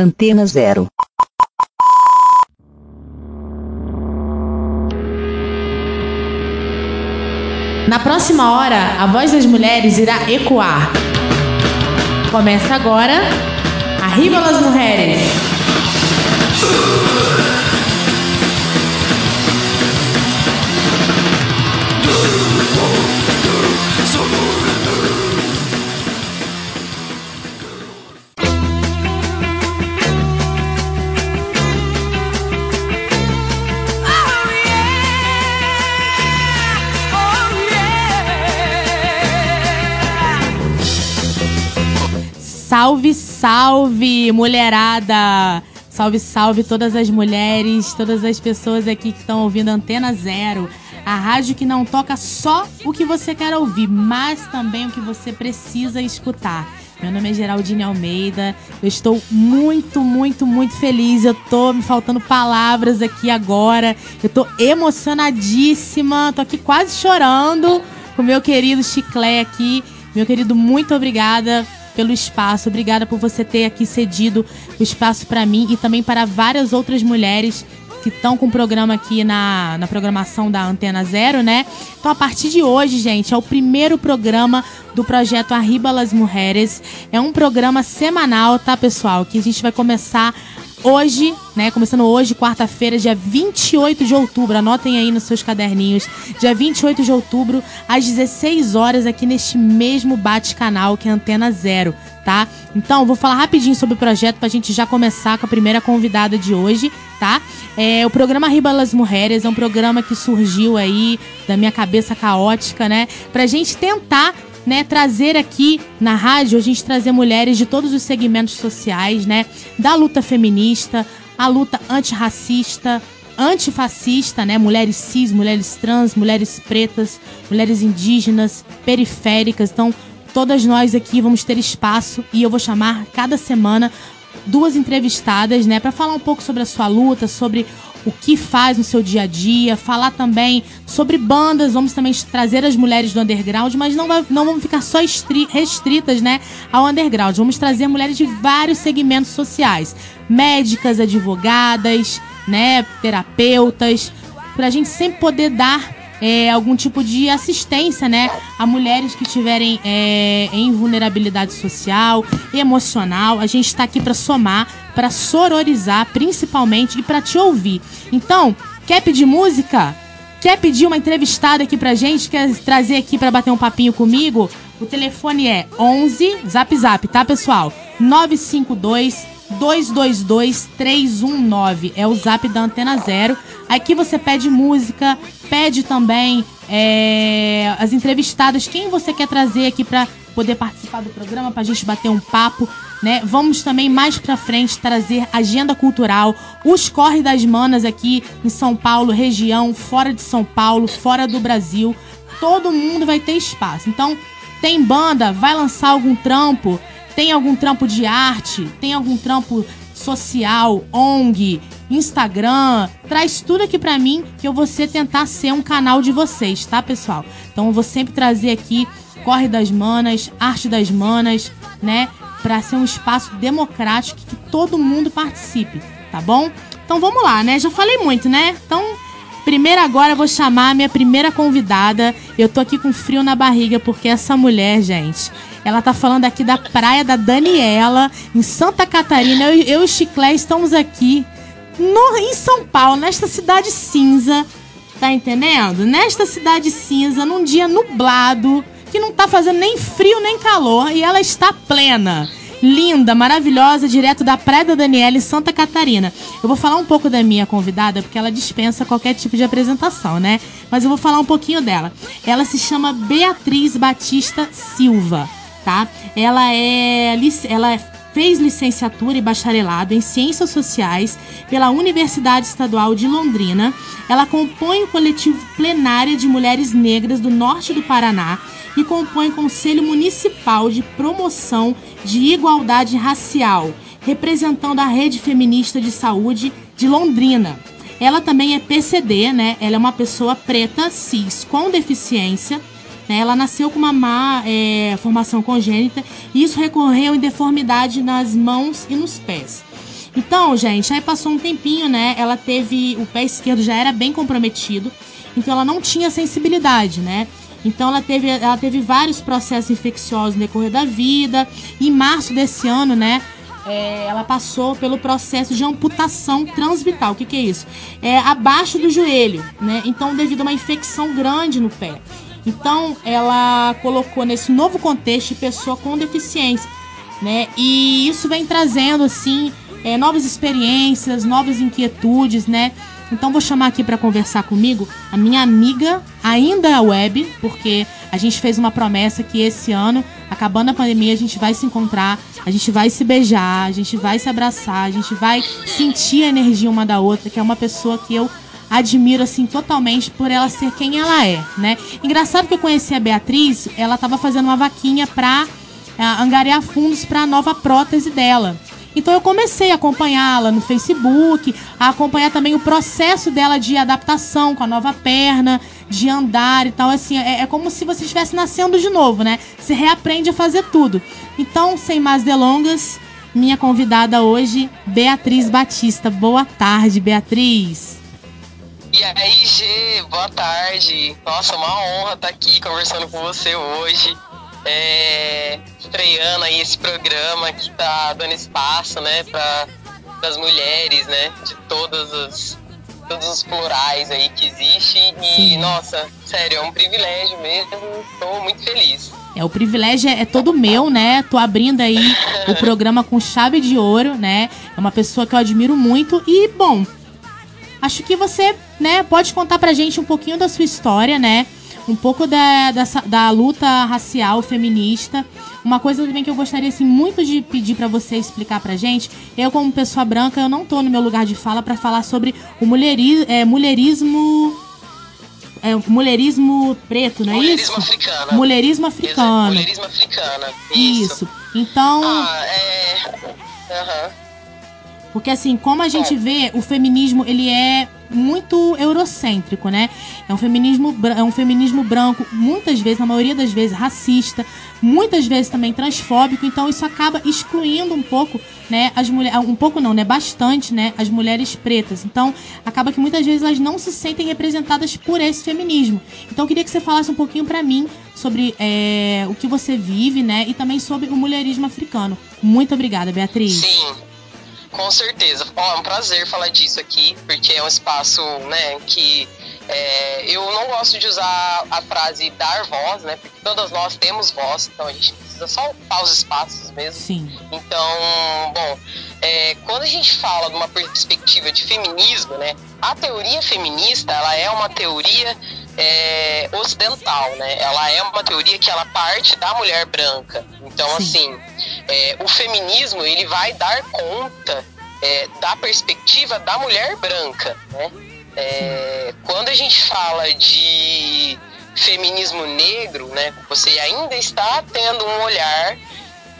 Antena Zero. Na próxima hora, a voz das mulheres irá ecoar. Começa agora. Arriba las mulheres! Salve, salve, mulherada! Salve, salve todas as mulheres, todas as pessoas aqui que estão ouvindo Antena Zero. A rádio que não toca só o que você quer ouvir, mas também o que você precisa escutar. Meu nome é Geraldine Almeida. Eu estou muito, muito, muito feliz. Eu tô me faltando palavras aqui agora. Eu tô emocionadíssima. Tô aqui quase chorando com meu querido Chiclé aqui. Meu querido, muito obrigada pelo espaço. Obrigada por você ter aqui cedido o espaço para mim e também para várias outras mulheres que estão com o programa aqui na, na programação da Antena Zero, né? Então, a partir de hoje, gente, é o primeiro programa do projeto Arriba las Mujeres. É um programa semanal, tá, pessoal? Que a gente vai começar hoje, né? Começando hoje, quarta-feira, dia 28 de outubro. Anotem aí nos seus caderninhos. Dia 28 de outubro, às 16 horas, aqui neste mesmo bate-canal que é Antena Zero, tá? Então, vou falar rapidinho sobre o projeto pra gente já começar com a primeira convidada de hoje, tá? É, o programa Riba las Mujeres é um programa que surgiu aí da minha cabeça caótica, né? Pra gente tentar né, trazer aqui na rádio, a gente trazer mulheres de todos os segmentos sociais, né, da luta feminista, a luta antirracista, antifascista, né, mulheres cis, mulheres trans, mulheres pretas, mulheres indígenas, periféricas. Então, todas nós aqui vamos ter espaço e eu vou chamar cada semana duas entrevistadas, né, para falar um pouco sobre a sua luta, sobre o que faz no seu dia a dia, falar também sobre bandas, vamos também trazer as mulheres do underground, mas não, vai, não vamos ficar só restritas né, ao underground, vamos trazer mulheres de vários segmentos sociais, médicas, advogadas, né, terapeutas, para a gente sempre poder dar é, algum tipo de assistência, né, a mulheres que estiverem é, em vulnerabilidade social, emocional. A gente está aqui para somar, para sororizar, principalmente e para te ouvir. Então, quer pedir música? Quer pedir uma entrevistada aqui pra gente? Quer trazer aqui para bater um papinho comigo? O telefone é 11 Zap Zap, tá, pessoal? 952 222 319 é o Zap da Antena Zero. Aqui você pede música, pede também é, as entrevistadas, quem você quer trazer aqui para poder participar do programa, para a gente bater um papo, né? Vamos também mais para frente trazer agenda cultural, os corre das manas aqui em São Paulo, região, fora de São Paulo, fora do Brasil. Todo mundo vai ter espaço. Então, tem banda, vai lançar algum trampo, tem algum trampo de arte, tem algum trampo social, ONG, Instagram, traz tudo aqui para mim que eu vou ser, tentar ser um canal de vocês, tá, pessoal? Então eu vou sempre trazer aqui Corre das Manas, Arte das Manas, né? Para ser um espaço democrático que todo mundo participe, tá bom? Então vamos lá, né? Já falei muito, né? Então, primeiro agora eu vou chamar a minha primeira convidada. Eu tô aqui com frio na barriga porque essa mulher, gente, ela tá falando aqui da Praia da Daniela, em Santa Catarina. Eu, eu e o Chiclé estamos aqui no, em São Paulo, nesta cidade cinza. Tá entendendo? Nesta cidade cinza, num dia nublado, que não tá fazendo nem frio nem calor, e ela está plena. Linda, maravilhosa, direto da Praia da Daniela, em Santa Catarina. Eu vou falar um pouco da minha convidada, porque ela dispensa qualquer tipo de apresentação, né? Mas eu vou falar um pouquinho dela. Ela se chama Beatriz Batista Silva tá? Ela é ela fez licenciatura e bacharelado em Ciências Sociais pela Universidade Estadual de Londrina. Ela compõe o coletivo Plenária de Mulheres Negras do Norte do Paraná e compõe o Conselho Municipal de Promoção de Igualdade Racial, representando a Rede Feminista de Saúde de Londrina. Ela também é PCD, né? Ela é uma pessoa preta, cis, com deficiência? Ela nasceu com uma má é, formação congênita e isso recorreu em deformidade nas mãos e nos pés. Então, gente, aí passou um tempinho, né? Ela teve. O pé esquerdo já era bem comprometido, então ela não tinha sensibilidade, né? Então ela teve, ela teve vários processos infecciosos no decorrer da vida. Em março desse ano, né? É, ela passou pelo processo de amputação transvital. O que, que é isso? É abaixo do joelho, né? Então, devido a uma infecção grande no pé. Então, ela colocou nesse novo contexto pessoa com deficiência, né? E isso vem trazendo, assim, é, novas experiências, novas inquietudes, né? Então vou chamar aqui para conversar comigo a minha amiga, ainda web, porque a gente fez uma promessa que esse ano, acabando a pandemia, a gente vai se encontrar, a gente vai se beijar, a gente vai se abraçar, a gente vai sentir a energia uma da outra, que é uma pessoa que eu admiro assim totalmente por ela ser quem ela é, né? Engraçado que eu conheci a Beatriz, ela estava fazendo uma vaquinha para uh, angariar fundos para a nova prótese dela. Então eu comecei a acompanhá-la no Facebook, a acompanhar também o processo dela de adaptação com a nova perna, de andar e tal. Assim, é, é como se você estivesse nascendo de novo, né? Você reaprende a fazer tudo. Então, sem mais delongas, minha convidada hoje, Beatriz Batista. Boa tarde, Beatriz. E aí, Gê, boa tarde. Nossa, uma honra estar aqui conversando com você hoje é, estreando aí esse programa que está dando espaço, né, para as mulheres, né, de todos os todos os plurais aí que existem e nossa, sério, é um privilégio mesmo. Estou muito feliz. É, o privilégio é, é todo meu, né? Tô abrindo aí o programa com chave de ouro, né? É uma pessoa que eu admiro muito e, bom, acho que você, né, pode contar pra gente um pouquinho da sua história, né? um pouco da, da, da, luta racial feminista. Uma coisa também que eu gostaria assim, muito de pedir para você explicar pra gente. Eu, como pessoa branca, eu não tô no meu lugar de fala para falar sobre o mulheri, é, mulherismo. É, mulherismo preto, não é mulherismo isso? Africano. Mulherismo africano. Mulherismo africano. Isso. isso. Então. Ah, é. Uhum. Porque assim, como a gente vê, o feminismo ele é muito eurocêntrico, né? É um feminismo, é um feminismo branco, muitas vezes, na maioria das vezes, racista, muitas vezes também transfóbico, então isso acaba excluindo um pouco, né, as mulheres, um pouco não, né, bastante, né, as mulheres pretas. Então, acaba que muitas vezes elas não se sentem representadas por esse feminismo. Então, eu queria que você falasse um pouquinho para mim sobre é, o que você vive, né, e também sobre o mulherismo africano. Muito obrigada, Beatriz. Sim. Com certeza. Ó, é um prazer falar disso aqui, porque é um espaço, né, que é, eu não gosto de usar a frase dar voz, né, porque todas nós temos voz, então a gente precisa só ocupar os espaços mesmo. Sim. Então, bom, é, quando a gente fala de uma perspectiva de feminismo, né, a teoria feminista, ela é uma teoria é, ocidental, né? Ela é uma teoria que ela parte da mulher branca. Então, Sim. assim, é, o feminismo ele vai dar conta é, da perspectiva da mulher branca, né? É, quando a gente fala de feminismo negro, né? Você ainda está tendo um olhar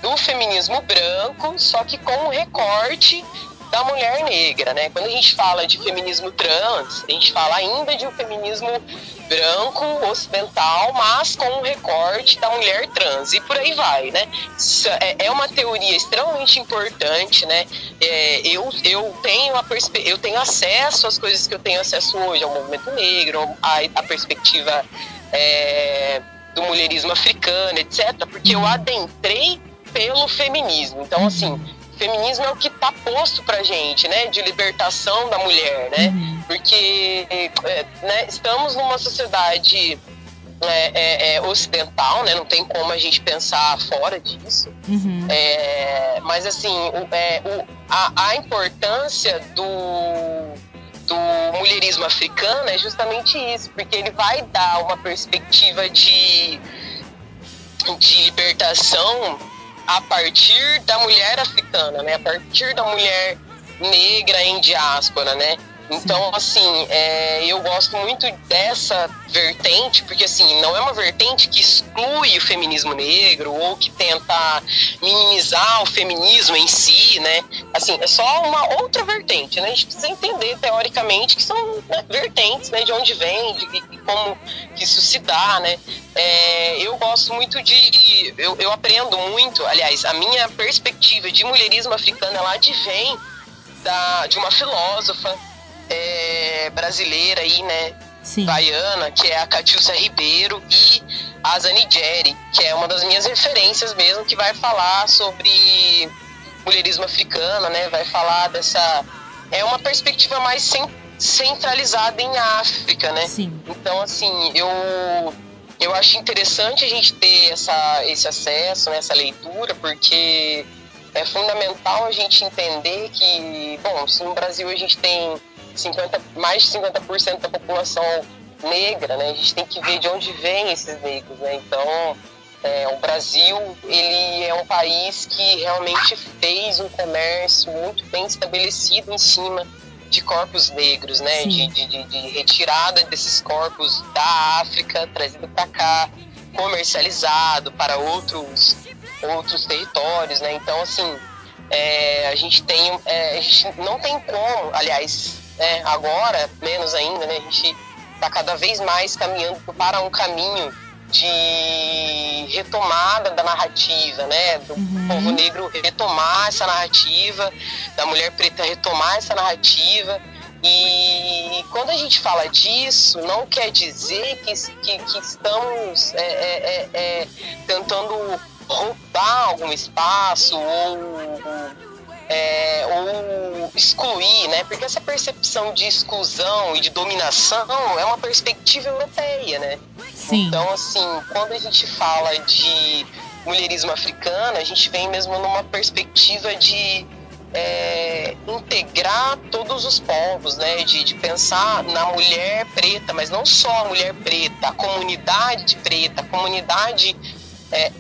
do feminismo branco, só que com um recorte da mulher negra, né? Quando a gente fala de feminismo trans, a gente fala ainda de um feminismo branco, ocidental, mas com um recorte da mulher trans e por aí vai, né? É, é uma teoria extremamente importante, né? É, eu, eu, tenho a eu tenho acesso às coisas que eu tenho acesso hoje, ao movimento negro, à, à perspectiva é, do mulherismo africano, etc., porque eu adentrei pelo feminismo. Então, assim, feminismo é o que está posto pra gente, né? De libertação da mulher, né? Uhum. Porque é, né, estamos numa sociedade é, é, é, ocidental, né? Não tem como a gente pensar fora disso. Uhum. É, mas assim, o, é, o, a, a, importância do, do mulherismo africano é justamente isso, porque ele vai dar uma perspectiva de, de libertação a partir da mulher africana, né? A partir da mulher negra em diáspora, né? Então, assim, é, eu gosto muito dessa vertente, porque, assim, não é uma vertente que exclui o feminismo negro ou que tenta minimizar o feminismo em si, né? Assim, é só uma outra vertente, né? A gente precisa entender, teoricamente, que são né, vertentes, né? De onde vem, de, de, como que isso se dá, né? É, eu gosto muito de... Eu, eu aprendo muito, aliás, a minha perspectiva de mulherismo africano, ela advém da, de uma filósofa é, brasileira aí, né? Sim. Baiana, que é a Catiúcia Ribeiro, e a Zani Jerry, que é uma das minhas referências mesmo, que vai falar sobre mulherismo africano, né? Vai falar dessa. É uma perspectiva mais centralizada em África, né? Sim. Então, assim, eu eu acho interessante a gente ter essa, esse acesso, né, essa leitura, porque é fundamental a gente entender que, bom, se no Brasil a gente tem 50, mais de 50% da população negra, né, a gente tem que ver de onde vêm esses negros, né, então é, o Brasil ele é um país que realmente fez um comércio muito bem estabelecido em cima de corpos negros, né? De, de, de, retirada desses corpos da África, trazido para cá, comercializado para outros, outros territórios, né? Então, assim, é, a gente tem, é, a gente não tem como, aliás, né, agora menos ainda, né? A gente está cada vez mais caminhando para um caminho de retomada da narrativa, né? Do uhum. povo negro retomar essa narrativa, da mulher preta retomar essa narrativa. E quando a gente fala disso, não quer dizer que, que, que estamos é, é, é, é tentando roubar algum espaço ou é, ou excluir, né? Porque essa percepção de exclusão e de dominação é uma perspectiva europeia, né? Sim. Então, assim, quando a gente fala de mulherismo africano, a gente vem mesmo numa perspectiva de é, integrar todos os povos, né? De, de, pensar na mulher preta, mas não só a mulher preta, a comunidade preta, a comunidade é,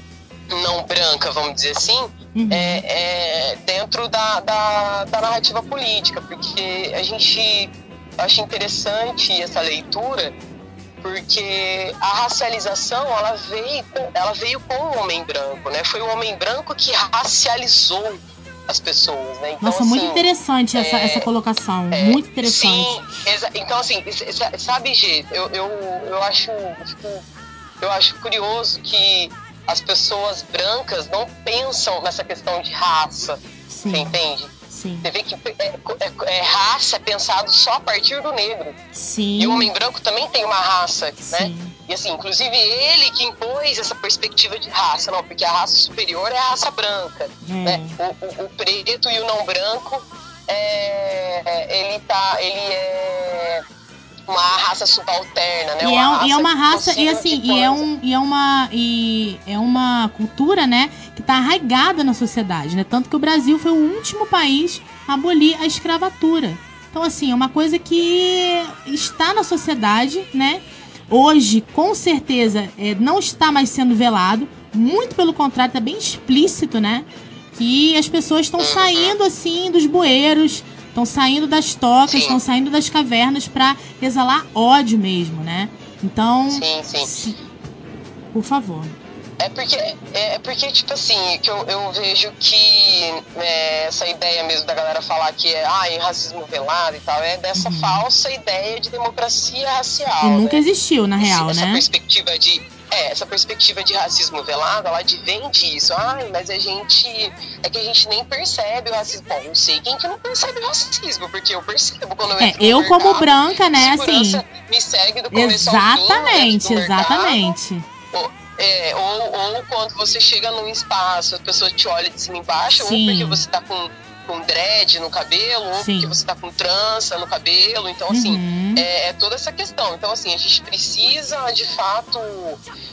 não branca, vamos dizer assim, uhum. é, é, dentro da, da, da, narrativa política, porque a gente acha interessante essa leitura, porque a racialização ela veio, ela veio com o homem branco, né? Foi o homem branco que racializou as pessoas, né? Então, Nossa, assim, muito interessante essa, é, essa colocação, é, muito interessante. Sim, então assim, sabe, G, eu, eu, eu acho eu acho curioso que as pessoas brancas não pensam nessa questão de raça. Sim. Você entende? Sim. Você vê que é, é, é, raça é pensado só a partir do negro. Sim. E o homem branco também tem uma raça, né? Sim. né? E assim, inclusive ele que impôs essa perspectiva de raça, não, porque a raça superior é a raça branca, é. né? O, o, o, preto e o não branco, é, é ele tá, ele é uma raça subalterna, né? E é, raça e é uma raça e assim e é um e é uma e é uma cultura, né, que está arraigada na sociedade, né? Tanto que o Brasil foi o último país a abolir a escravatura. Então assim é uma coisa que está na sociedade, né? Hoje, com certeza, é, não está mais sendo velado. Muito pelo contrário, está bem explícito, né? Que as pessoas estão uhum. saindo assim dos bueiros, Estão saindo das tocas, estão saindo das cavernas para exalar ódio mesmo, né? Então. Sim, sim. Se... Por favor. É porque, é porque, tipo assim, que eu, eu vejo que é, essa ideia mesmo da galera falar que é ah, racismo velado e tal, é dessa uhum. falsa ideia de democracia racial. E nunca né? existiu, na real, essa, né? Essa perspectiva de é, essa perspectiva de racismo velado, ela advém disso. Ai, mas a gente. É que a gente nem percebe o racismo. Bom, não sei quem que não percebe o racismo, porque eu percebo quando eu é, entro Eu, mercado, como branca, né, assim. Me segue do começo Exatamente, fim, exatamente. Ou, é, ou, ou quando você chega num espaço, a pessoa te olha de cima embaixo, Sim. ou porque você tá com com dread no cabelo, ou Sim. porque você tá com trança no cabelo. Então, assim, uhum. é, é, toda essa questão. Então, assim, a gente precisa, de fato.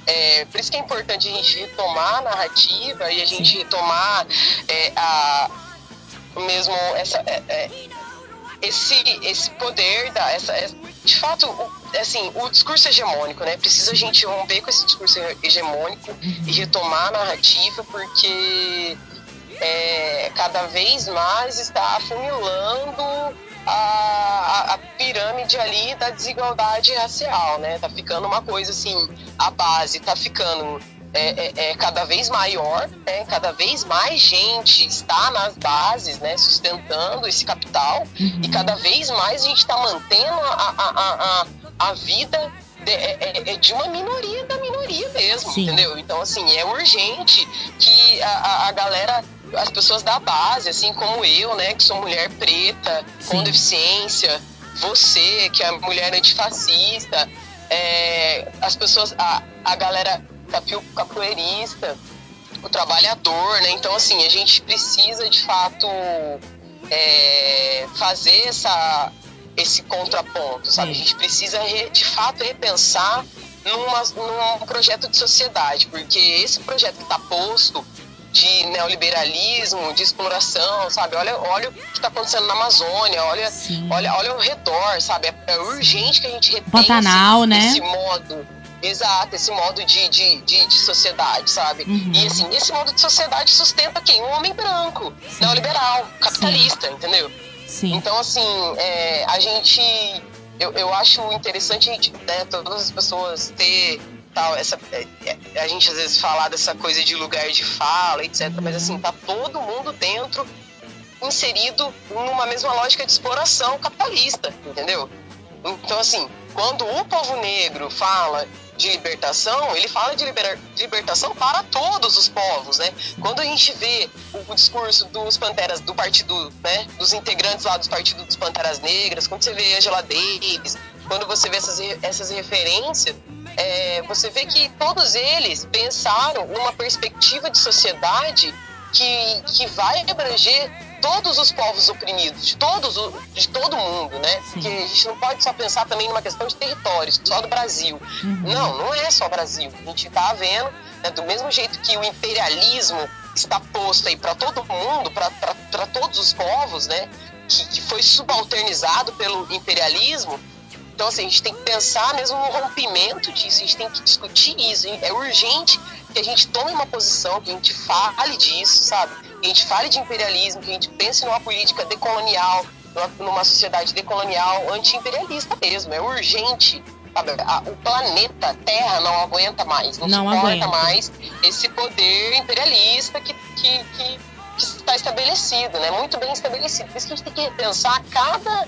É, por isso que é importante a gente retomar a narrativa e a gente Sim. retomar é, a, mesmo essa. É, é, esse, esse poder da essa, é, de fato assim o discurso hegemônico né precisa a gente romper com esse discurso hegemônico uhum. e retomar a narrativa porque é, cada vez mais está afunilando a, a, pirâmide ali da desigualdade racial, né? Tá ficando uma coisa assim, a base tá ficando é, é, é, cada vez maior, né? cada vez mais gente está nas bases, né? sustentando esse capital, uhum. e cada vez mais a gente está mantendo a, a, a, a vida de, é, é, é, de uma minoria da minoria mesmo, Sim. entendeu? Então, assim, é urgente que a, a galera as pessoas da base, assim como eu, né, que sou mulher preta, Sim. com deficiência, você, que é mulher antifascista, é, as pessoas, a, a galera capoeirista, o trabalhador, né? Então, assim, a gente precisa de fato é, fazer essa, esse contraponto, sabe? A gente precisa de fato repensar numa, num projeto de sociedade, porque esse projeto que está posto de neoliberalismo, de exploração, sabe? Olha, olha o que está acontecendo na Amazônia, olha, olha, olha ao redor, sabe? É, é urgente que a gente repense Pantanal, né? esse modo. Exato, esse modo de, de, de, de sociedade, sabe? Uhum. E assim, esse modo de sociedade sustenta quem? Um homem branco, Sim. neoliberal, capitalista, Sim. entendeu? Sim. Então, assim, é, a gente. Eu, eu acho interessante né, todas as pessoas ter tal, essa, é, é, a gente às vezes fala dessa coisa de lugar de fala, etc. Mas assim, tá todo mundo dentro, inserido numa mesma lógica de exploração capitalista, entendeu? Então, assim, quando o povo negro fala de libertação, ele fala de, liber, libertação para todos os povos, né? Quando a gente vê o, o, discurso dos Panteras, do partido, né? Dos integrantes lá dos partidos dos Panteras Negras, quando você vê Angela Davis, quando você vê essas, essas referências, é, você vê que todos eles pensaram numa perspectiva de sociedade que, que vai abranger todos os povos oprimidos, de, todos, de todo mundo, né? Sim. Porque a gente não pode só pensar também numa questão de territórios, só do Brasil. Uhum. Não, não é só Brasil. A gente está vendo, né, do mesmo jeito que o imperialismo está posto aí para todo mundo, para todos os povos, né? Que, que foi subalternizado pelo imperialismo, então, assim, a gente tem que pensar mesmo no rompimento disso, a gente tem que discutir isso. É urgente que a gente tome uma posição, que a gente fale disso, sabe? Que a gente fale de imperialismo, que a gente pense numa política decolonial, numa sociedade decolonial, anti-imperialista mesmo. É urgente. Sabe? O planeta Terra não aguenta mais, não, não suporta aguenta. mais esse poder imperialista que, que, que, que está estabelecido, né? muito bem estabelecido. Por isso que a gente tem que repensar cada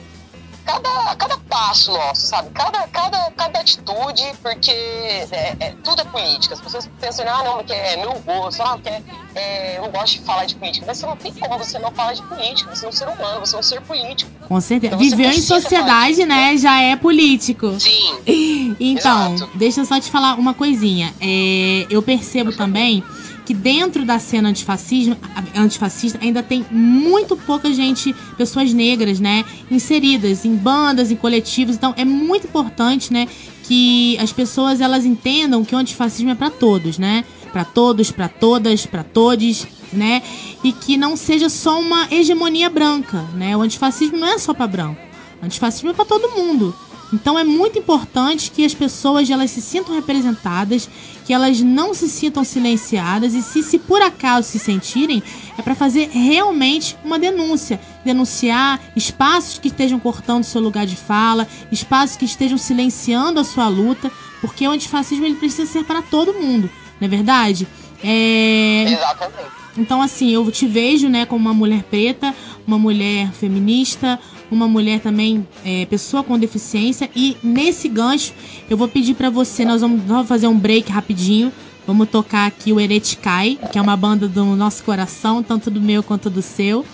cada, cada passo nosso, sabe? Cada, cada, cada atitude, porque é, é, tudo é política. As pessoas pensam, ah, não, porque é meu gosto, ah, porque é, eu gosto de falar de política. Mas você não tem como você não falar de política. Você é um ser humano, você é um ser político. Com certeza. Então, Viveu em sociedade, né? Já é político. Sim. então, Exato. deixa eu só te falar uma coisinha. É, eu percebo também que dentro da cena antifascismo, antifascista ainda tem muito pouca gente, pessoas negras, né, inseridas em bandas, em coletivos. Então é muito importante, né, que as pessoas elas entendam que o antifascismo é para todos, né? Para todos, para todas, para todos, né? E que não seja só uma hegemonia branca, né? O antifascismo não é só para branco. O antifascismo é para todo mundo. Então é muito importante que as pessoas elas se sintam representadas, que elas não se sintam silenciadas e se, se por acaso se sentirem, é para fazer realmente uma denúncia, denunciar espaços que estejam cortando seu lugar de fala, espaços que estejam silenciando a sua luta, porque o antifascismo ele precisa ser para todo mundo, não é verdade? É... Exatamente. Então assim, eu te vejo, né, como uma mulher preta, uma mulher feminista, uma mulher também, é, pessoa com deficiência. E nesse gancho, eu vou pedir para você, nós vamos, vamos, fazer um break rapidinho. Vamos tocar aqui o Ereticai, que é uma banda do nosso coração, tanto do meu quanto do seu.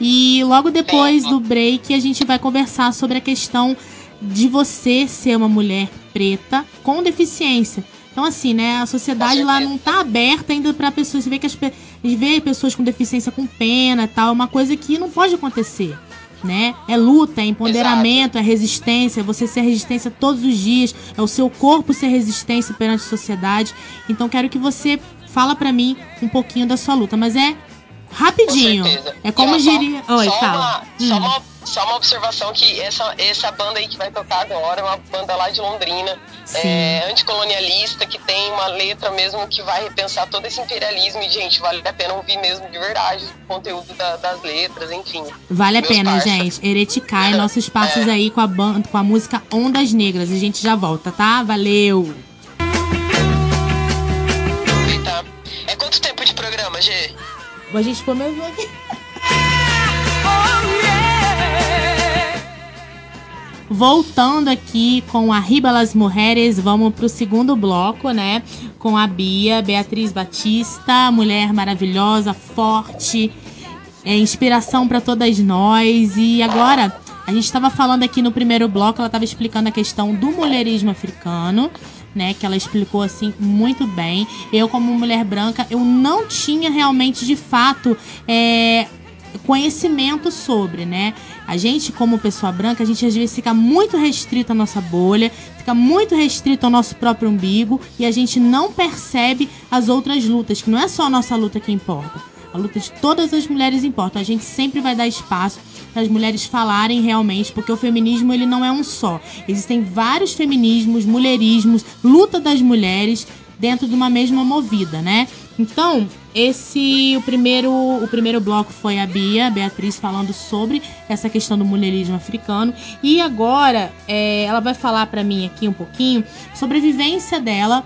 E logo depois do break, a gente vai conversar sobre a questão de você ser uma mulher preta com deficiência. Então, assim, né, a sociedade lá não tá aberta ainda para pessoas. Você vê que as, vê pessoas com deficiência com pena tal, é uma coisa que não pode acontecer né? É luta, é empoderamento, Exato. é resistência, você ser resistência todos os dias, é o seu corpo ser resistência perante a sociedade. Então quero que você fala para mim um pouquinho da sua luta, mas é rapidinho. É como diria. Oi, só fala. Uma, hum. Só uma só uma observação que essa, essa banda aí que vai tocar agora é uma banda lá de Londrina, é, anticolonialista, que tem uma letra mesmo que vai repensar todo esse imperialismo. E, gente, vale a pena ouvir mesmo de verdade o conteúdo da, das letras, enfim. Vale a pena, parça. gente. Hereticai, nossos passos é. aí com a, banda, com a música Ondas Negras. A gente já volta, tá? Valeu! Eita. É quanto tempo de programa, G? A gente começou aqui. Voltando aqui com a Riba Las Mujeres, vamos pro segundo bloco, né? Com a Bia, Beatriz Batista, mulher maravilhosa, forte, é inspiração para todas nós. E agora, a gente estava falando aqui no primeiro bloco, ela estava explicando a questão do mulherismo africano. Né, que ela explicou assim muito bem. Eu, como mulher branca, eu não tinha realmente de fato é, conhecimento sobre, né? A gente, como pessoa branca, a gente às vezes fica muito restrito à nossa bolha, fica muito restrito ao nosso próprio umbigo e a gente não percebe as outras lutas, que não é só a nossa luta que importa. A luta de todas as mulheres importa. A gente sempre vai dar espaço para as mulheres falarem realmente, porque o feminismo ele não é um só. Existem vários feminismos, mulherismos, luta das mulheres dentro de uma mesma movida, né? Então, esse o primeiro o primeiro bloco foi a Bia, Beatriz falando sobre essa questão do mulherismo africano e agora é, ela vai falar para mim aqui um pouquinho sobre a vivência dela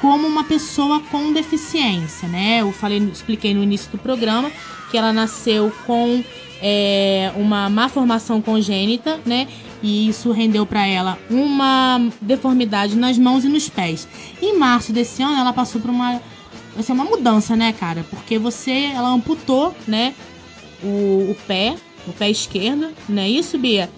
como uma pessoa com deficiência, né? Eu falei, expliquei no início do programa que ela nasceu com é, uma má formação congênita, né? E isso rendeu para ela uma deformidade nas mãos e nos pés. Em março desse ano, ela passou por uma vai ser uma mudança, né, cara? Porque você, ela amputou, né, o, o pé, o pé esquerdo, não é isso, Bia?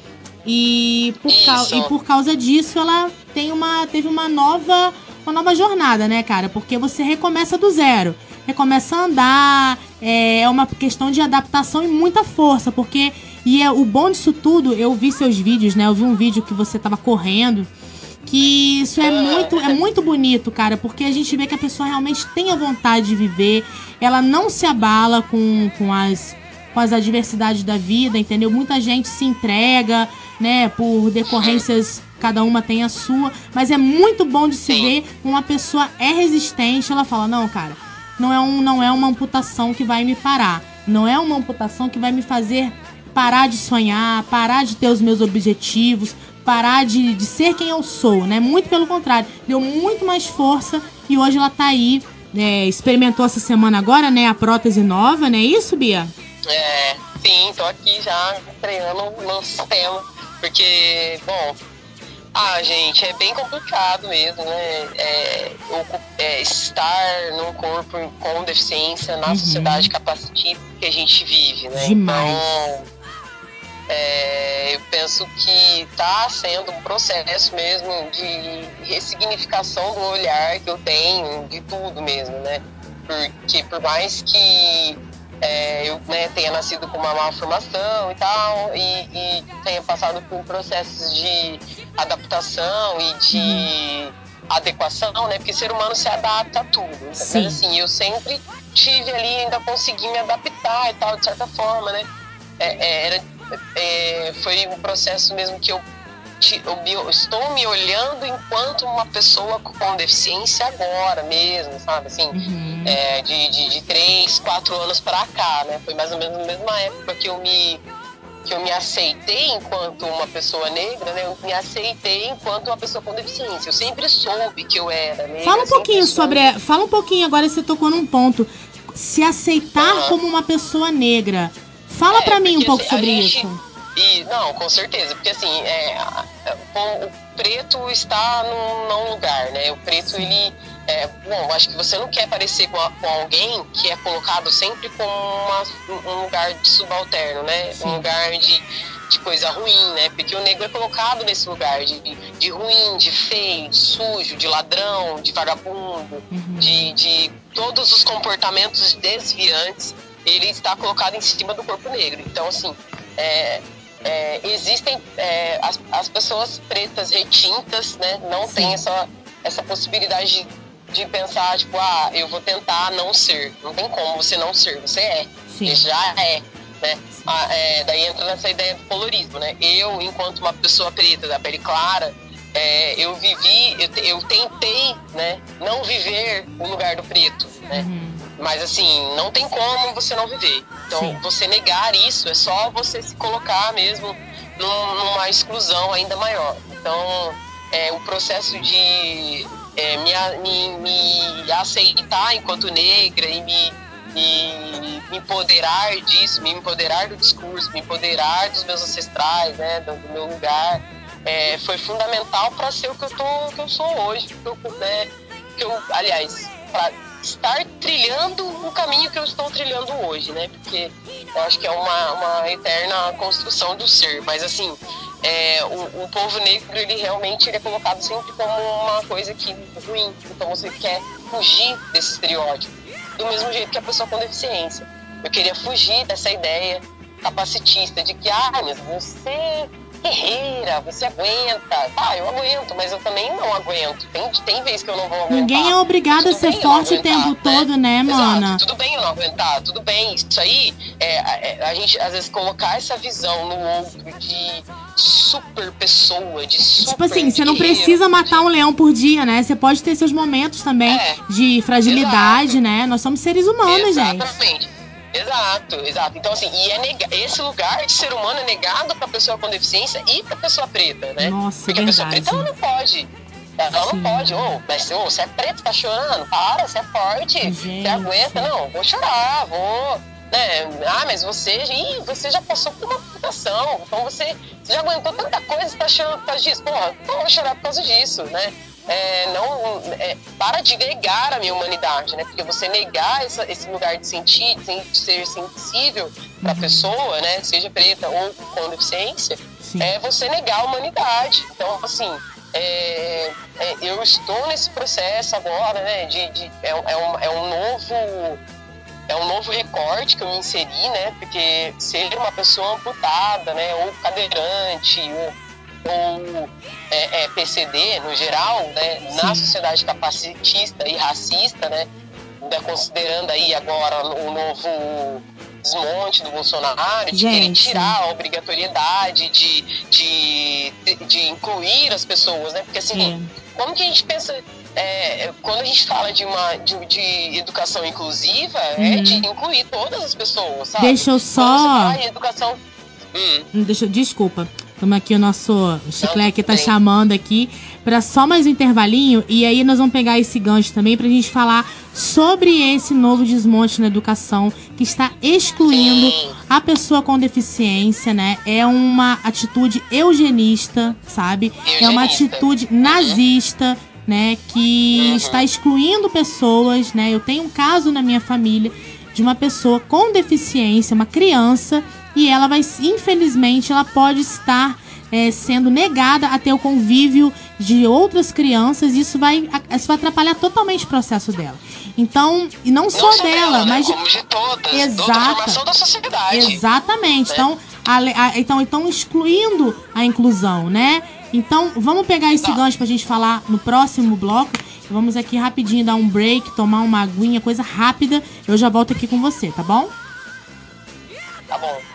E por, isso. e por causa disso, ela tem uma, teve uma nova, uma nova jornada, né, cara? Porque você recomeça do zero. Recomeça a andar, é, é uma questão de adaptação e muita força, porque e é o bom disso tudo, eu vi seus vídeos, né? Eu vi um vídeo que você tava correndo que isso é muito, é muito bonito, cara, porque a gente vê que a pessoa realmente tem a vontade de viver, ela não se abala com, com as com as adversidades da vida, entendeu? Muita gente se entrega, né, por decorrências cada uma tem a sua, mas é muito bom de se ver uma pessoa é resistente, ela fala: "Não, cara, não é um não é uma amputação que vai me parar, não é uma amputação que vai me fazer parar de sonhar, parar de ter os meus objetivos, parar de, de ser quem eu sou, né? Muito pelo contrário, deu muito mais força e hoje ela tá aí, é, experimentou essa semana agora, né? A prótese nova, né? Isso, Bia? É, sim, tô aqui já treinando no sistema, porque, bom, ah, gente, é bem complicado mesmo, né? É, é, estar num corpo com deficiência na uhum. sociedade capacitista que a gente vive, né? Demais. Então, é, eu penso que está sendo um processo mesmo de ressignificação do olhar que eu tenho de tudo mesmo, né? Porque por mais que é, eu né, tenha nascido com uma malformação e tal, e, e, tenha passado por processos de adaptação e de adequação, né? Porque ser humano se adapta a tudo. Sim. Mas assim, eu sempre tive ali, ainda consegui me adaptar e tal, de certa forma, né? É, é era é, foi um processo mesmo que eu, eu, estou me olhando enquanto uma pessoa com deficiência agora mesmo, sabe? Assim, uhum. é, de, de, de três, quatro anos para cá, né? Foi mais ou menos na mesma época que eu me que eu me aceitei enquanto uma pessoa negra, né? Eu me aceitei enquanto uma pessoa com deficiência. Eu sempre soube que eu era negra. Fala um pouquinho sobre, fala um pouquinho agora você tocou num ponto. Se aceitar uhum. como uma pessoa negra. Fala é, para mim um pouco assim, sobre gente, isso. E, não, com certeza, porque assim, é, o preto está num, num lugar, né? O preto, ele. É, bom, acho que você não quer parecer com, a, com alguém que é colocado sempre como uma, um lugar de subalterno, né? Sim. Um lugar de, de coisa ruim, né? Porque o negro é colocado nesse lugar de, de ruim, de feio, de sujo, de ladrão, de vagabundo, uhum. de, de todos os comportamentos desviantes ele está colocado em cima do corpo negro. Então, assim, é, é, existem é, as, as, pessoas pretas retintas, né? Não Sim. tem essa, essa possibilidade de, de pensar, tipo, ah, eu vou tentar não ser. Não tem como você não ser, você é. Sim. Você já é. Né? Ah, é, daí entra nessa ideia do colorismo, né? Eu, enquanto uma pessoa preta da pele clara, é, eu vivi, eu, eu, tentei, né, não viver o lugar do preto, né? Uhum. Mas assim, não tem como você não viver. Então, Sim. você negar isso é só você se colocar mesmo num, numa exclusão ainda maior. Então, é, o processo de é, me, me, me, aceitar enquanto negra e me, me, me, empoderar disso, me empoderar do discurso, me empoderar dos meus ancestrais, né, do, do meu lugar, é, foi fundamental para ser o que eu, tô, que eu sou hoje. Que eu, né, que eu, aliás, para estar trilhando o caminho que eu estou trilhando hoje, né? Porque eu acho que é uma, uma eterna construção do ser. Mas assim, é, o, o, povo negro ele realmente ele é colocado sempre como uma coisa que ruim. Então você quer fugir desse estereótipo. Do mesmo jeito que a pessoa com deficiência. Eu queria fugir dessa ideia capacitista de que, ah, mas você guerreira, você aguenta. Ah, eu aguento, mas eu também não aguento. Tem, tem vez que eu não vou aguentar. Ninguém é obrigado a ser forte o tempo né? todo, né, mana? Tudo bem eu não aguentar, tudo bem. Isso aí, é, é, a gente às vezes colocar essa visão no outro de super pessoa, de super Tipo assim, você não precisa matar um leão por dia, né? Você pode ter seus momentos também é, de fragilidade, exato. né? Nós somos seres humanos, Exatamente. gente. Exatamente. Exato, exato. Então, assim, e é nega... esse lugar de ser humano é negado pra pessoa com deficiência e pra pessoa preta, né? Nossa, Porque verdade. a pessoa preta ela não pode. Ela Sim. não pode, ô, oh, mas oh, você é preto, tá chorando, para, você é forte, Gente. você aguenta, não, vou chorar, vou. Né? Ah, mas você, ih, você já passou por uma amputação, então você, você já aguentou tanta coisa, você tá chorando por causa disso. Porra, não vou chorar por causa disso, né? É, não é, para de negar a minha humanidade, né? Porque você negar essa, esse lugar de sentir, de ser sensível para a uhum. pessoa, né? Seja preta ou com deficiência, Sim. é você negar a humanidade. Então, assim, é, é, eu estou nesse processo agora, né? De, de é, é, um, é um novo é um novo recorte que eu me inseri, né? Porque ser uma pessoa amputada, né? Ou cadeirante, ou ou é, é, PCD no geral, né, na sociedade capacitista e racista, né, considerando aí agora o novo desmonte do Bolsonaro, de Gente. querer tirar a obrigatoriedade de, de, de, de, incluir as pessoas, né? Porque assim, como que a gente pensa. É, quando a gente fala de uma de, de educação inclusiva, é uhum. é de incluir todas as pessoas, sabe? Deixa eu só. educação. Hum. Deixa, desculpa. Estamos aqui, o nosso chiclete tá chamando aqui para só mais um intervalinho e aí nós vamos pegar esse gancho também para a gente falar sobre esse novo desmonte na educação que está excluindo a pessoa com deficiência, né? É uma atitude eugenista, sabe? Eugenista. É uma atitude nazista, né? Que uhum. está excluindo pessoas, né? Eu tenho um caso na minha família de uma pessoa com deficiência, uma criança e ela vai, infelizmente, ela pode estar é, sendo negada a ter o convívio de outras crianças, e isso vai, isso vai atrapalhar totalmente o processo dela. Então, e não, não só, dela, dela né? mas de, de todas, Exato. da sociedade. Exatamente. Né? Então, a, a, então, então, excluindo a inclusão, né? Então, vamos pegar esse tá. gancho pra gente falar no próximo bloco. Vamos aqui rapidinho dar um break, tomar uma aguinha, coisa rápida. Eu já volto aqui com você, tá bom? Tá bom.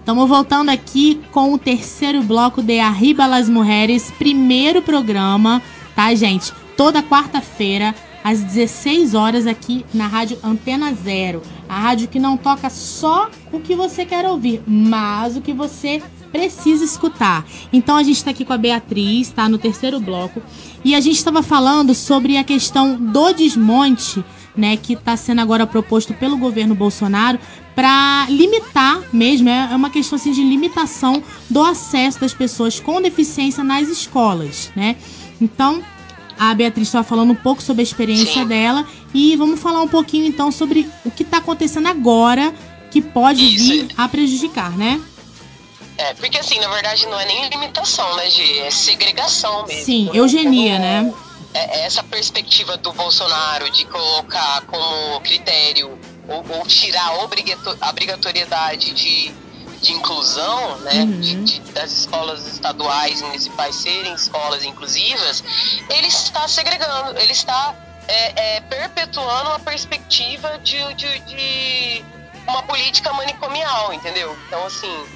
Estamos voltando aqui com o terceiro bloco de Arriba las Mulheres, primeiro programa, tá, gente? Toda quarta-feira, às 16 horas, aqui na Rádio Antena Zero. A rádio que não toca só o que você quer ouvir, mas o que você precisa escutar. Então a gente está aqui com a Beatriz, tá? No terceiro bloco. E a gente estava falando sobre a questão do desmonte né, que está sendo agora proposto pelo governo Bolsonaro para limitar mesmo, é, é uma questão assim, de limitação do acesso das pessoas com deficiência nas escolas, né? Então, a Beatriz estava falando um pouco sobre a experiência Sim. dela e vamos falar um pouquinho então sobre o que está acontecendo agora que pode Isso. vir a prejudicar, né? É, porque assim, na verdade não é nem limitação, né, Gi? É segregação mesmo. Sim, eugenia, né? É, essa perspectiva do Bolsonaro de colocar como critério ou, ou tirar a obrigatoriedade de, de inclusão, né, uhum. de, de, das escolas estaduais e municipais serem escolas inclusivas, ele está segregando, ele está é, é, perpetuando uma perspectiva de, de, de, uma política manicomial, entendeu? Então, assim,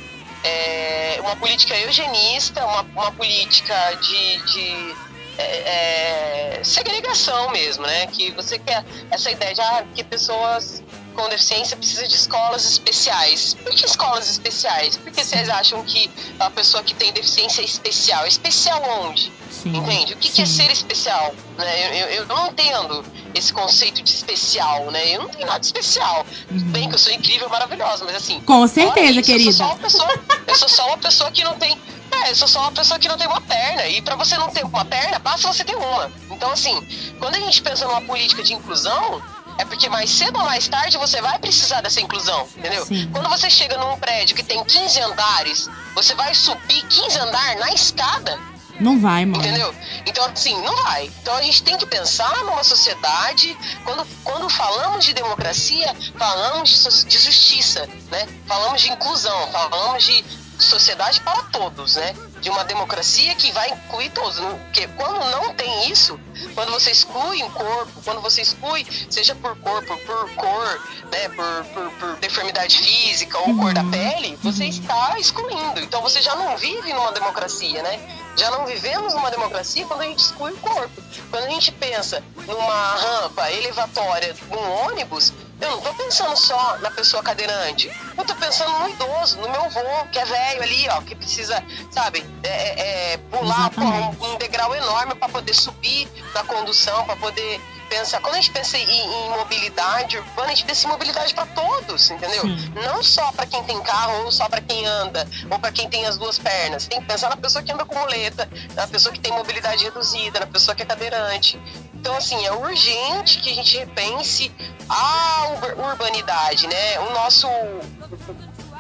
é uma política eugenista, uma, uma política de, de é, é, segregação mesmo, né? Que você quer essa ideia de ah, que pessoas com deficiência precisa de escolas especiais. Por que escolas especiais? Porque vocês acham que a pessoa que tem deficiência é especial? Especial onde? Sim, Entende? O que, que, é ser especial? Né? Eu, eu, eu, não entendo esse conceito de especial, né? Eu não tenho nada de especial. Uhum. Bem que eu sou incrível, maravilhosa, mas assim. Com certeza, querida. Eu sou, só uma pessoa, eu sou só uma pessoa que não tem. É, eu sou só uma pessoa que não tem uma perna. E para você não ter uma perna, basta você ter uma. Então, assim, quando a gente pensa numa política de inclusão, é porque mais cedo ou mais tarde você vai precisar dessa inclusão, entendeu? Sim. Quando você chega num prédio que tem 15 andares, você vai subir 15 andares na escada não vai, mano. Entendeu? Então, assim, não vai. Então a gente tem que pensar numa sociedade. Quando, quando falamos de democracia, falamos de, de justiça, né? Falamos de inclusão, falamos de sociedade para todos, né? De uma democracia que vai incluir todos. Porque quando não tem isso, quando você exclui um corpo, quando você exclui, seja por corpo, por cor, né, por, por, por deformidade física ou uhum. cor da uhum. pele, você uhum. está excluindo. Então você já não vive numa democracia, né? Já não vivemos numa democracia quando a gente exclui o corpo. Quando a gente pensa numa rampa elevatória num ônibus, eu não tô pensando só na pessoa cadeirante. Eu tô pensando no idoso, no meu avô, que é velho ali, ó, que precisa, sabe, é, é, é pular um, um, degrau enorme para poder subir na condução, para poder pensar. Quando a gente pensa em, em, mobilidade urbana, a gente pensa em mobilidade para todos, entendeu? Sim. Não só para quem tem carro ou só para quem anda, ou para quem tem as duas pernas. Tem que pensar na pessoa que anda com muleta, na pessoa que tem mobilidade reduzida, na pessoa que é cadeirante. Então, assim, é urgente que a gente repense a urbanidade, né? O nosso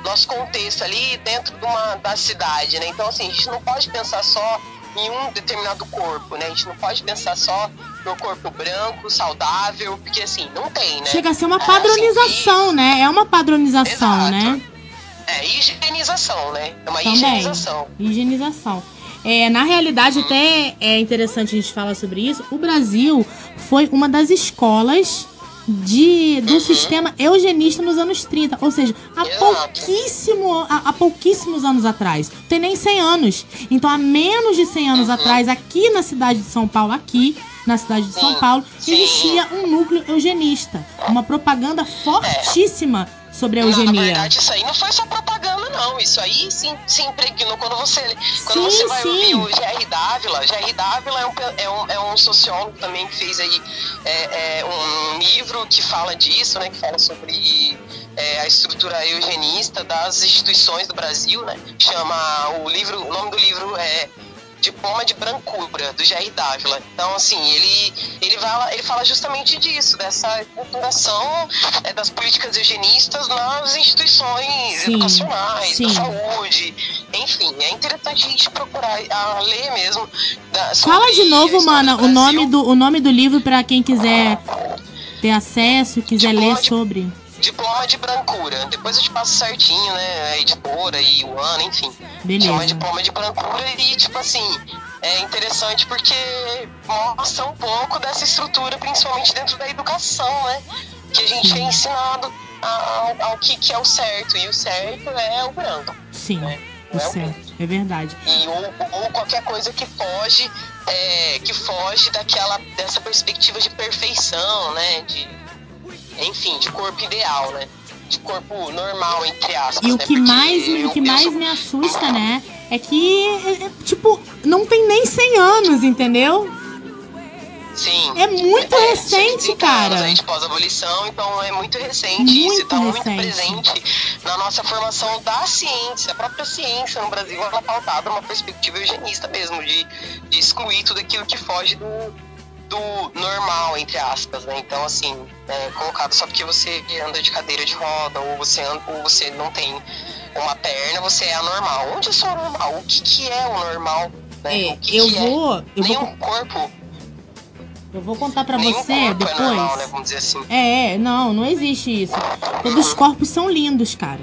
nosso contexto ali dentro de uma da cidade, né? Então, assim, a gente não pode pensar só em um determinado corpo, né? A gente não pode pensar só no corpo branco, saudável, porque assim, não tem, né? Chega a ser uma padronização, é, assim, né? É uma padronização, né? Exato. né? É, higienização, né? É uma Também. higienização. Higienização. É, na realidade, até é interessante a gente falar sobre isso. O Brasil foi uma das escolas de, do uhum. sistema eugenista nos anos 30. Ou seja, há, pouquíssimo, há, há, pouquíssimos anos atrás. Não tem nem 100 anos. Então, há menos de 100 anos uhum. atrás, aqui na cidade de São Paulo, aqui na cidade de São Paulo, existia um núcleo eugenista. Uma propaganda fortíssima sobre a eugenia. Não, na verdade, isso aí não foi só propaganda, não. Isso aí sim, se impregnou quando você, quando sim, você vai sim. ouvir o Jerry Dávila. Jerry Dávila é um, é um, é um sociólogo também que fez aí é, é um livro que fala disso, né? Que fala sobre é, a estrutura eugenista das instituições do Brasil, né? Chama o livro, o nome do livro é Diploma de Brancura, do Jair Dávila. Então, assim, ele, ele, fala, ele fala justamente disso, dessa culturação é, das políticas eugenistas nas instituições sim, educacionais, sim. da saúde, enfim. É interessante a gente procurar a ler mesmo. Da, Fala de novo, mana, o nome, do, o nome do livro para quem quiser ter acesso, quiser Diploma ler sobre diploma de brancura. Depois eu te passo certinho, né? A editora e o ano, enfim. Beleza. Chama diploma de brancura e, tipo assim, é interessante porque mostra um pouco dessa estrutura, principalmente dentro da educação, né? Que a gente Sim. é ensinado ao, ao que, que é o certo. E o certo é o branco. Sim. Né? O é certo, é verdade. E ou, ou qualquer coisa que foge, é, que foge daquela dessa perspectiva de perfeição, né? De, enfim, de corpo ideal, né? De corpo normal, entre aspas. E o né? que mais, eu, o que mais sou... me assusta, né? É que, é, é, tipo, não tem nem 100 anos, entendeu? Sim. É muito é, recente, cara. A gente pós-abolição, então é muito recente muito isso. Está muito presente na nossa formação da ciência. A própria ciência no Brasil, ela é pautada uma perspectiva eugenista mesmo, de, de excluir tudo aquilo que foge do, do normal, entre aspas, né? Então, assim, é, colocado só porque você anda de cadeira de roda ou você, anda, ou você não tem uma perna, você é anormal. Onde eu sou normal? O que, que é o normal? Né? É, que eu que é? vou. É? Eu Nenhum vou... corpo. Eu vou contar para você é depois. É, normal, né? Vamos dizer assim. é, não, não existe isso. Todos os corpos são lindos, cara.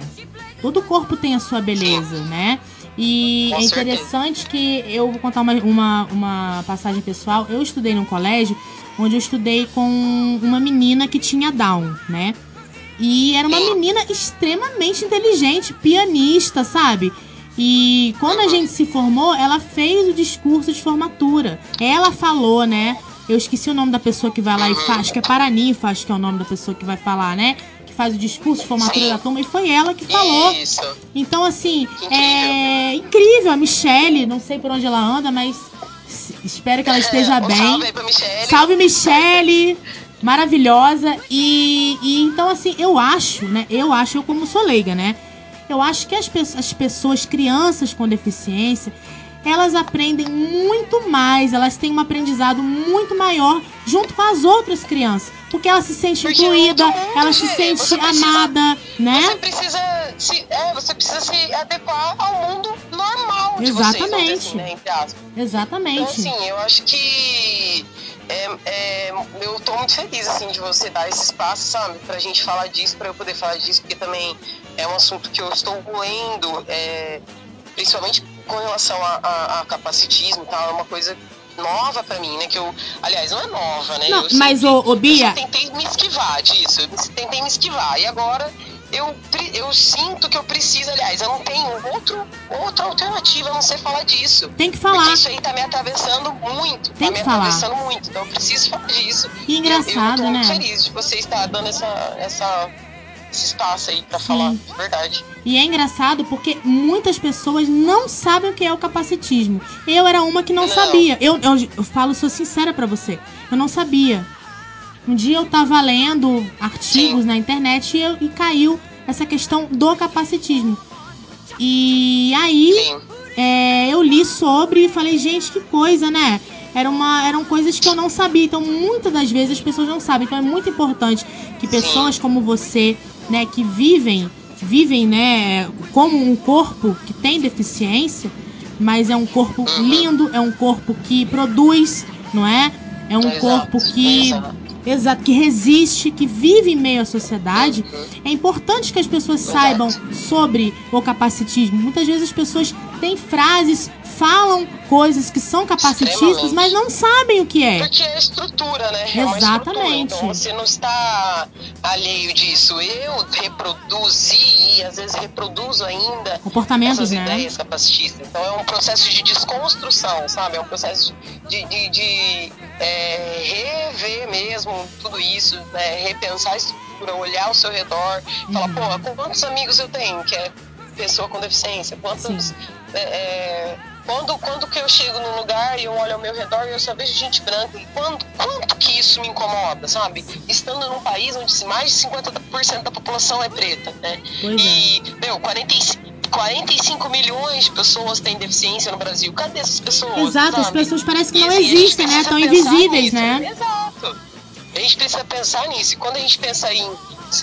Todo corpo tem a sua beleza, né? E Com é interessante certeza. que eu vou contar uma, uma, uma passagem pessoal. Eu estudei num colégio onde eu estudei com uma menina que tinha Down, né? E era uma menina extremamente inteligente, pianista, sabe? E quando a gente se formou, ela fez o discurso de formatura. Ela falou, né? Eu esqueci o nome da pessoa que vai lá e faz, acho que é Paraninfa, acho que é o nome da pessoa que vai falar, né? Que faz o discurso de formatura Sim. da turma, e foi ela que falou. Isso. Então, assim, incrível. é incrível. A Michelle, não sei por onde ela anda, mas espero que ela esteja bem. Salve aí pra Michelle. Salve, Michele! Maravilhosa. E, e então, assim, eu acho, né? Eu acho, eu como sou leiga, né? Eu acho que as, pe- as pessoas, crianças com deficiência, elas aprendem muito mais, elas têm um aprendizado muito maior junto com as outras crianças. Porque ela se sente Porque é incluída, mundo, ela se gente. sente precisa- amada, né? Você precisa se, é, você precisa se adequar ao mundo normal de vocês, Exatamente. assim, né, aspas. Então, Exatamente. assim, eu acho que é, é, eu tô muito feliz, assim, de você dar esse espaço, sabe, pra gente falar disso, pra eu poder falar disso, porque também é um assunto que eu estou lendo, é, principalmente com relação a, a- a capacitismo e tal, é uma coisa nova pra mim, né, que eu, aliás, não é nova, né, Não, eu mas, ô eu Bia, só tentei me esquivar disso, eu tentei me esquivar, e agora eu, eu sinto que eu preciso, aliás, eu não tenho outro, outra alternativa a não ser falar disso. tem que Porque falar. isso aí tá me atravessando muito. Tem tá que me falar. atravessando muito. Então eu preciso falar disso. E eu, eu engraçado, tô né? muito feliz de você estar dando essa, essa, esse espaço aí pra Sim. falar de verdade. E é engraçado porque muitas pessoas não sabem o que é o capacitismo. Eu era uma que não, Não. sabia. Eu, eu, eu falo, sou sincera pra você. Eu não sabia. Um dia eu tava lendo artigos Sim. na internet e, eu- e caiu essa questão do capacitismo. E aí Sim. é, eu li sobre e falei, gente, que coisa, né? Era uma, eram coisas que eu não sabia. Então, muitas das vezes as pessoas não sabem. Então, é muito importante que pessoas como você, né, que vivem, vivem, né, como um corpo que tem deficiência, mas é um corpo Uhum. lindo, é um corpo que produz, não é? É um corpo que exato. Que resiste, que vive em meio à sociedade. É importante que as pessoas saibam sobre o capacitismo. Muitas vezes as pessoas têm frases, falam coisas que são capacitistas, mas não sabem o que é. Porque é estrutura, né? É Exatamente. estrutura. Então você não está alheio disso. Eu reproduzi e às vezes reproduzo ainda Comportamentos, essas né? ideias capacitistas. Então é um processo de desconstrução, sabe? É um processo de, de, de, é, rever mesmo tudo isso, né? repensar a estrutura, olhar ao seu redor, falar, Uhum. pô, quantos amigos eu tenho que é pessoa com deficiência? Quantos. É, é, quando, quando que eu chego num lugar e eu olho ao meu redor e eu só vejo gente branca, e quando, quanto que isso me incomoda, sabe? Estando num país onde mais de 50% da população é preta, né? Pois é. E, meu, 45, 45 milhões de pessoas têm deficiência no Brasil. Cadê essas pessoas? Exato, as sabe? pessoas parecem que não existem, né? Estão invisíveis, nisso. né? Exato. A gente precisa pensar nisso. E quando a gente pensa em,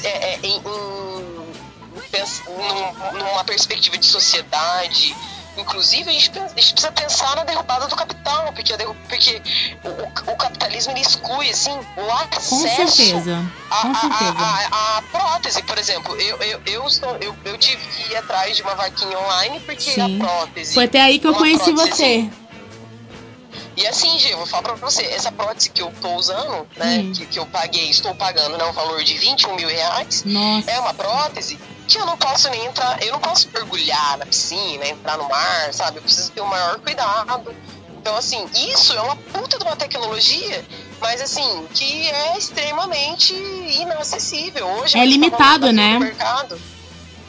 é, é, em, em- pensa- num- numa perspectiva de sociedade, inclusive a gente, a gente precisa pensar na derrubada do capital, porque, porque o, o capitalismo ele exclui assim, o acesso Com certeza. a, Com a- certeza. a- a- a prótese, por exemplo, eu, eu, eu, estou, eu, eu tive que ir atrás de uma vaquinha online porque Sim. a prótese. Foi até aí que eu conheci prótese, você. E assim, Gê, vou falar pra você, essa prótese que eu tô usando, né, que, que eu paguei, estou pagando, né, um valor de 21 mil reais, Nossa. é uma prótese que eu não posso nem entrar, eu não posso mergulhar na piscina, entrar no mar, sabe? Eu preciso ter o maior cuidado. Então, assim, isso é uma puta de uma tecnologia, mas assim, que é extremamente inacessível. Hoje É limitado, né? do mercado.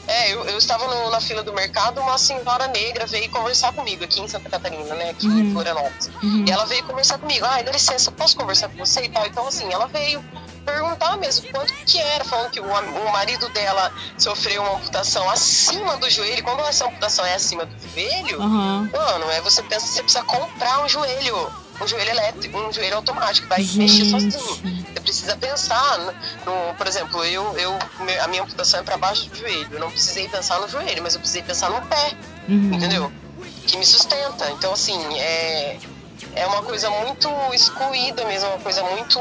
É, eu, eu estava no- na fila do mercado, uma senhora negra veio conversar comigo aqui em Santa Catarina, né? Aqui Uhum. em Florianópolis. Uhum. E ela veio conversar comigo. Ai, dá licença, posso conversar com você e tal? Então, assim, ela veio perguntar mesmo quanto que era, falando que o, o marido dela sofreu uma amputação acima do joelho. Quando essa amputação é acima do joelho, Aham. mano, é você pensa que você precisa comprar um joelho, um joelho elétrico, um joelho automático, vai mexer Gente. sozinho. Você precisa pensar, no, no- por exemplo, eu, eu, a minha amputação é para baixo do joelho. Eu não precisei pensar no joelho, mas eu precisei pensar no pé Uhum. entendeu? Que me sustenta. Então, assim, é, é uma coisa muito excluída mesmo, uma coisa muito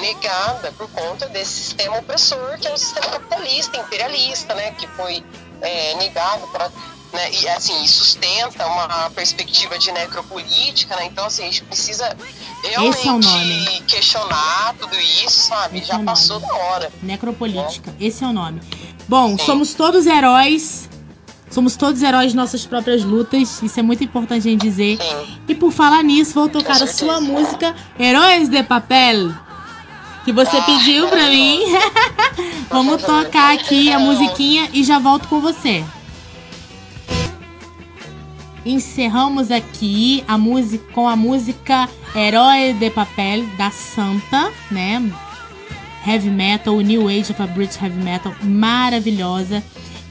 negada por conta desse sistema opressor que é o sistema capitalista, imperialista, né? Que foi é, negado para. Né, e assim, sustenta uma perspectiva de necropolítica, né? Então, assim, a gente precisa realmente é o nome. questionar tudo isso, sabe? Esse é Já o passou da hora. Necropolítica. Esse é o nome. Bom, Sim. somos todos heróis. Somos todos heróis de nossas próprias lutas. Isso é muito importante a gente dizer. Sim. E por falar nisso, vou tocar a sua música Heróis de Papel. Que você Ah, pediu pra mim. Vamos tocar aqui a musiquinha e já volto com você. Encerramos aqui a música com a música Herói de Papel da Santa, né? Heavy metal, New Age of a British Heavy Metal, maravilhosa.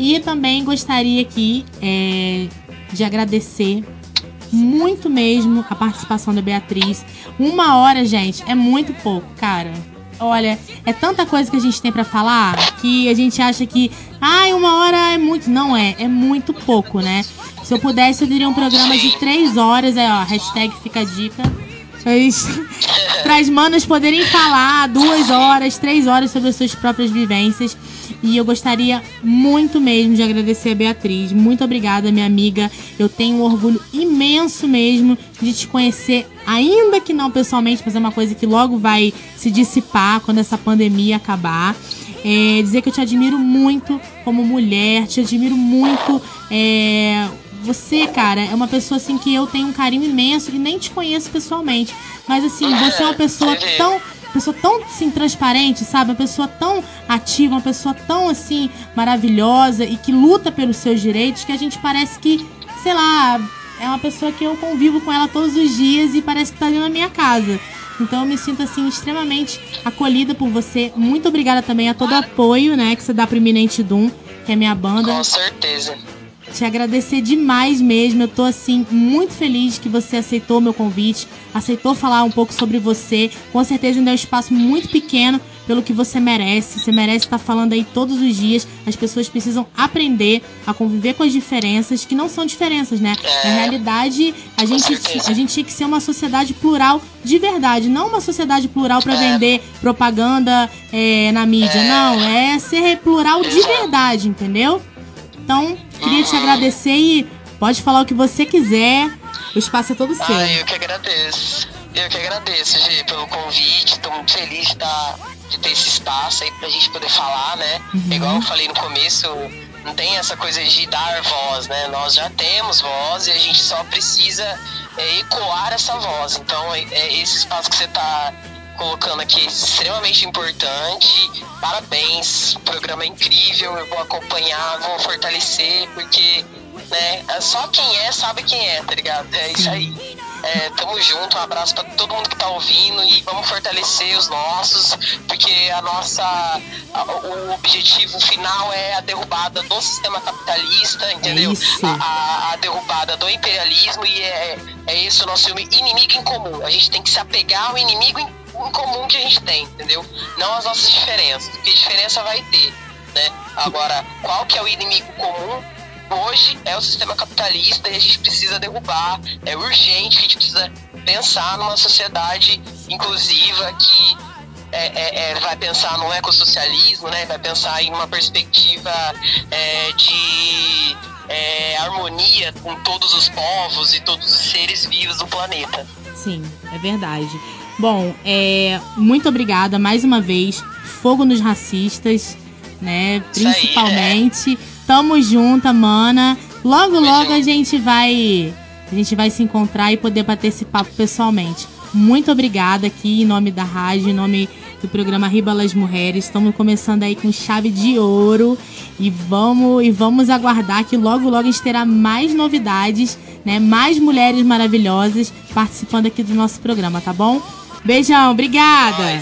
E também gostaria aqui é, de agradecer muito mesmo a participação da Beatriz. Uma hora, gente, é muito pouco, cara. Olha, é tanta coisa que a gente tem pra falar que a gente acha que, ai, uma hora é muito. Não é, é muito pouco, né? Se eu pudesse, eu diria um programa de três horas. É, ó, hashtag fica a dica. Para as manas poderem falar duas horas, três horas sobre as suas próprias vivências. E eu gostaria muito mesmo de agradecer a Beatriz. Muito obrigada, minha amiga. Eu tenho um orgulho imenso mesmo de te conhecer, ainda que não pessoalmente, mas é uma coisa que logo vai se dissipar quando essa pandemia acabar. É, dizer que eu te admiro muito como mulher, te admiro muito. É, você, cara, é uma pessoa assim que eu tenho um carinho imenso e nem te conheço pessoalmente. Mas assim, você é uma pessoa tão. Pessoa tão assim, transparente, sabe? Uma pessoa tão ativa, uma pessoa tão assim, maravilhosa e que luta pelos seus direitos que a gente parece que, sei lá, é uma pessoa que eu convivo com ela todos os dias e parece que tá ali na minha casa. Então eu me sinto assim extremamente acolhida por você. Muito obrigada também a todo o apoio, né, que você dá pro Iminente Doom, que é minha banda. Com certeza. Te agradecer demais mesmo. Eu tô assim muito feliz que você aceitou meu convite, aceitou falar um pouco sobre você. Com certeza ainda é um espaço muito pequeno pelo que você merece. Você merece estar falando aí todos os dias. As pessoas precisam aprender a conviver com as diferenças, que não são diferenças, né? É, Na realidade, a gente, a gente tinha que ser uma sociedade plural de verdade, não uma sociedade plural para É. vender propaganda é, na mídia. É. Não, é ser plural de verdade, entendeu? Então, queria te agradecer e pode falar o que você quiser. O espaço é todo seu. Ah, eu que agradeço. Eu que agradeço, Gi, pelo convite. Tô muito feliz de, tá, de ter esse espaço aí pra gente poder falar, né? Uhum. Igual eu falei no começo, não tem essa coisa de dar voz, né? Nós já temos voz e a gente só precisa é, ecoar essa voz. Então, é, é esse espaço que você tá colocando aqui é extremamente importante. Parabéns, programa é incrível. Eu vou acompanhar, vou fortalecer, porque né, só quem é sabe quem é, tá ligado? É isso aí. É, tamo junto, um abraço pra todo mundo que tá ouvindo e vamos fortalecer os nossos, porque a nossa. a- o objetivo final é a derrubada do sistema capitalista, entendeu? isso. A, a- a derrubada do imperialismo e é, é esse o nosso inimigo em comum. A gente tem que se apegar ao inimigo em, em comum que a gente tem, entendeu? Não as nossas diferenças, porque diferença vai ter, né? Agora, qual que é o inimigo comum? hoje é o sistema capitalista e a gente precisa derrubar. É urgente, a gente precisa pensar numa sociedade inclusiva que é, é, é, vai pensar no ecossocialismo, né? vai pensar em uma perspectiva é, de é, harmonia com todos os povos e todos os seres vivos do planeta. Sim, é verdade. Bom, é, muito obrigada mais uma vez. Fogo nos racistas, né? Isso aí, Principalmente. Tamo junto, mana. Logo, Tamo logo a gente vai. A gente vai se encontrar e poder bater esse papo pessoalmente. Muito obrigada aqui em nome da rádio, em nome do programa Riba las Mulheres. Estamos começando aí com chave de ouro e vamos e vamos aguardar que logo logo a gente terá mais novidades, né? Mais mulheres maravilhosas participando aqui do nosso programa, tá bom? Beijão, obrigada.